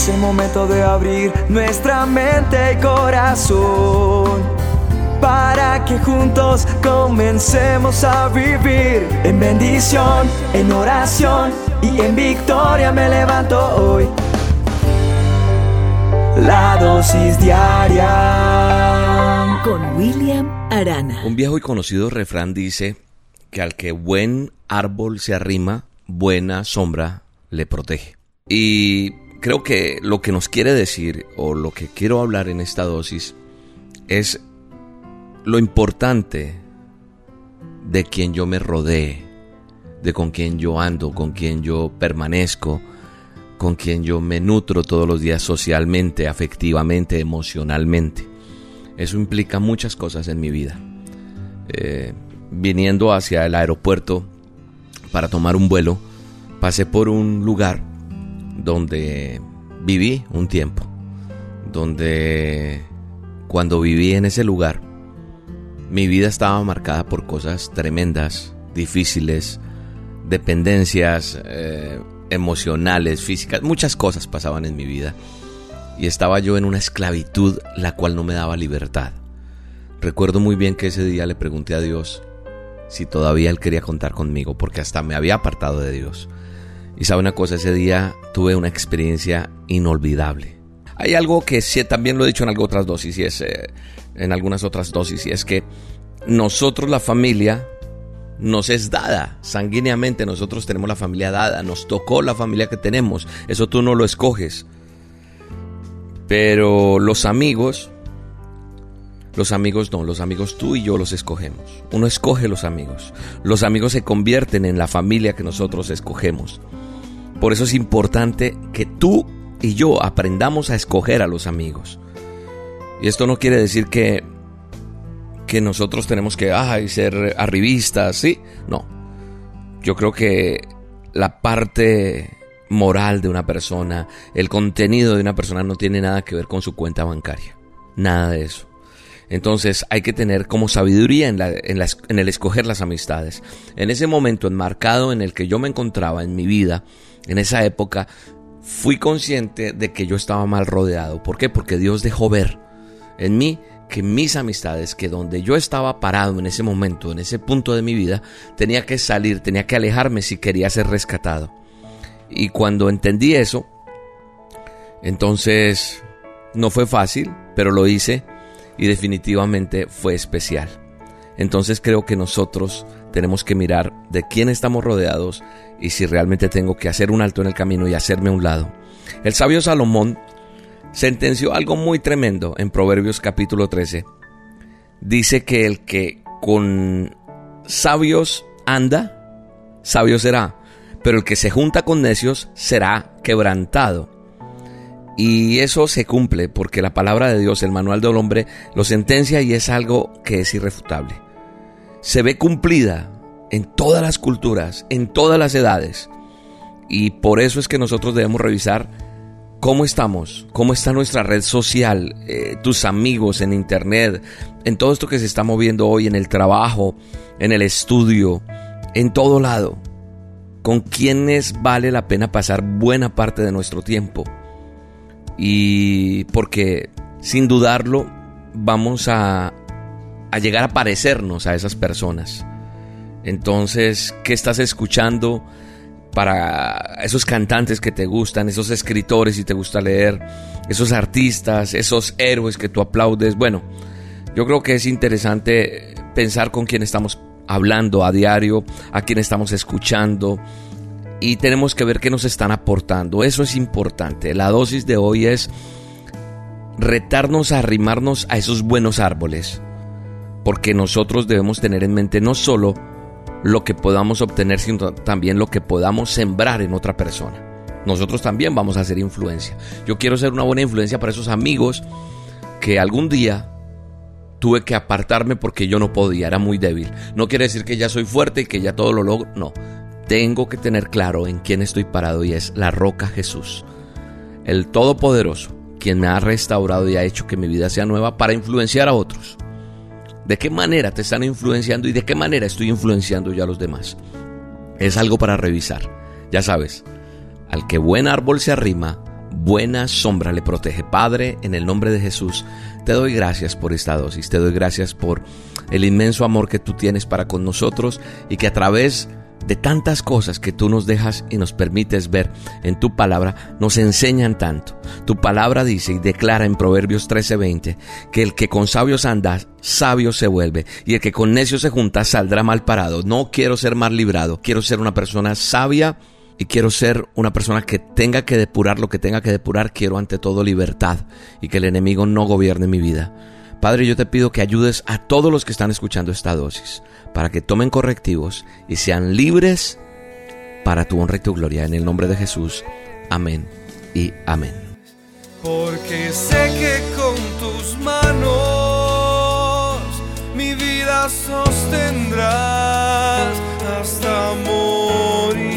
Es el momento de abrir nuestra mente y corazón para que juntos comencemos a vivir en bendición, en oración y en victoria me levanto hoy. La dosis diaria con William Arana. Un viejo y conocido refrán dice que al que buen árbol se arrima, buena sombra le protege. Y creo que lo que nos quiere decir o lo que quiero hablar en esta dosis es lo importante de quien yo me rodee, de con quien yo ando, con quien yo permanezco, con quien yo me nutro todos los días socialmente, afectivamente, emocionalmente. Eso implica muchas cosas en mi vida. Eh, viniendo hacia el aeropuerto para tomar un vuelo, pasé por un lugar donde viví un tiempo, donde cuando viví en ese lugar, mi vida estaba marcada por cosas tremendas, difíciles, dependencias eh, emocionales, físicas, muchas cosas pasaban en mi vida. Y estaba yo en una esclavitud la cual no me daba libertad. Recuerdo muy bien que ese día le pregunté a Dios si todavía Él quería contar conmigo, porque hasta me había apartado de Dios. Y sabe una cosa, ese día tuve una experiencia inolvidable. Hay algo que sí, también lo he dicho en algunas otras dosis, y es eh, en algunas otras dosis, y es que nosotros la familia nos es dada sanguíneamente, nosotros tenemos la familia dada, nos tocó la familia que tenemos, eso tú no lo escoges. Pero los amigos, los amigos no, los amigos tú y yo los escogemos. Uno escoge los amigos. Los amigos se convierten en la familia que nosotros escogemos. Por eso es importante que tú y yo aprendamos a escoger a los amigos. Y esto no quiere decir que, que nosotros tenemos que ay, ser arribistas, ¿sí? No. Yo creo que la parte moral de una persona, el contenido de una persona no tiene nada que ver con su cuenta bancaria. Nada de eso. Entonces hay que tener como sabiduría en, la, en, en, el escoger las amistades. En ese momento enmarcado en el que yo me encontraba en mi vida, en esa época, fui consciente de que yo estaba mal rodeado. ¿Por qué? Porque Dios dejó ver en mí que mis amistades, que donde yo estaba parado en ese momento, en ese punto de mi vida, tenía que salir, tenía que alejarme si quería ser rescatado. Y cuando entendí eso, entonces no fue fácil, pero lo hice y definitivamente fue especial. Entonces creo que nosotros tenemos que mirar de quién estamos rodeados y si realmente tengo que hacer un alto en el camino y hacerme a un lado. El sabio Salomón sentenció algo muy tremendo en Proverbios capítulo 13. Dice que el que con sabios anda, sabio será, pero el que se junta con necios será quebrantado. Y eso se cumple porque la palabra de Dios, el manual del hombre, lo sentencia y es algo que es irrefutable. Se ve cumplida en todas las culturas, en todas las edades. Y por eso es que nosotros debemos revisar cómo estamos, cómo está nuestra red social, eh, tus amigos en internet, en todo esto que se está moviendo hoy, en el trabajo, en el estudio, en todo lado. Con quienes vale la pena pasar buena parte de nuestro tiempo. Y porque sin dudarlo vamos a, a llegar a parecernos a esas personas. Entonces, ¿qué estás escuchando para esos cantantes que te gustan, esos escritores si te gusta leer, esos artistas, esos héroes que tú aplaudes? Bueno, yo creo que es interesante pensar con quién estamos hablando a diario, a quién estamos escuchando y tenemos que ver qué nos están aportando. Eso es importante. La dosis de hoy es retarnos a arrimarnos a esos buenos árboles, porque nosotros debemos tener en mente no solo lo que podamos obtener, sino también lo que podamos sembrar en otra persona. Nosotros también vamos a hacer influencia. Yo quiero ser una buena influencia para esos amigos que algún día tuve que apartarme porque yo no podía, era muy débil. No quiere decir que ya soy fuerte y que ya todo lo logro, no. Tengo que tener claro en quién estoy parado y es la roca Jesús, el Todopoderoso, quien me ha restaurado y ha hecho que mi vida sea nueva para influenciar a otros. ¿De qué manera te están influenciando y de qué manera estoy influenciando yo a los demás? Es algo para revisar. Ya sabes, al que buen árbol se arrima, buena sombra le protege. Padre, en el nombre de Jesús, te doy gracias por esta dosis, te doy gracias por el inmenso amor que tú tienes para con nosotros y que a través de tantas cosas que tú nos dejas y nos permites ver en tu palabra, nos enseñan tanto. Tu palabra dice y declara en Proverbios 13:20 que el que con sabios anda, sabio se vuelve, y el que con necios se junta, saldrá mal parado. No quiero ser mal librado, quiero ser una persona sabia y quiero ser una persona que tenga que depurar lo que tenga que depurar. Quiero ante todo libertad y que el enemigo no gobierne mi vida. Padre, yo te pido que ayudes a todos los que están escuchando esta dosis para que tomen correctivos y sean libres para tu honra y tu gloria. En el nombre de Jesús. Amén y amén. Porque sé que con tus manos mi vida sostendrás hasta morir.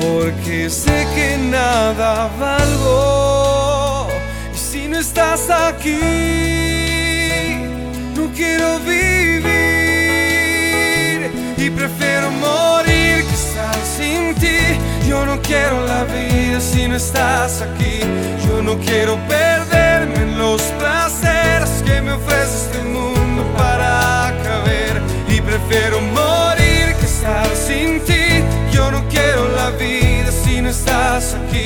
Porque sé que nada no estás aquí no quiero vivir y prefiero morir que estar sin ti. Yo no quiero la vida si no estás aquí. Yo no quiero perderme los placeres que me ofrece este mundo para caber y prefiero morir que estar sin ti. Yo no quiero la vida si no estás aquí.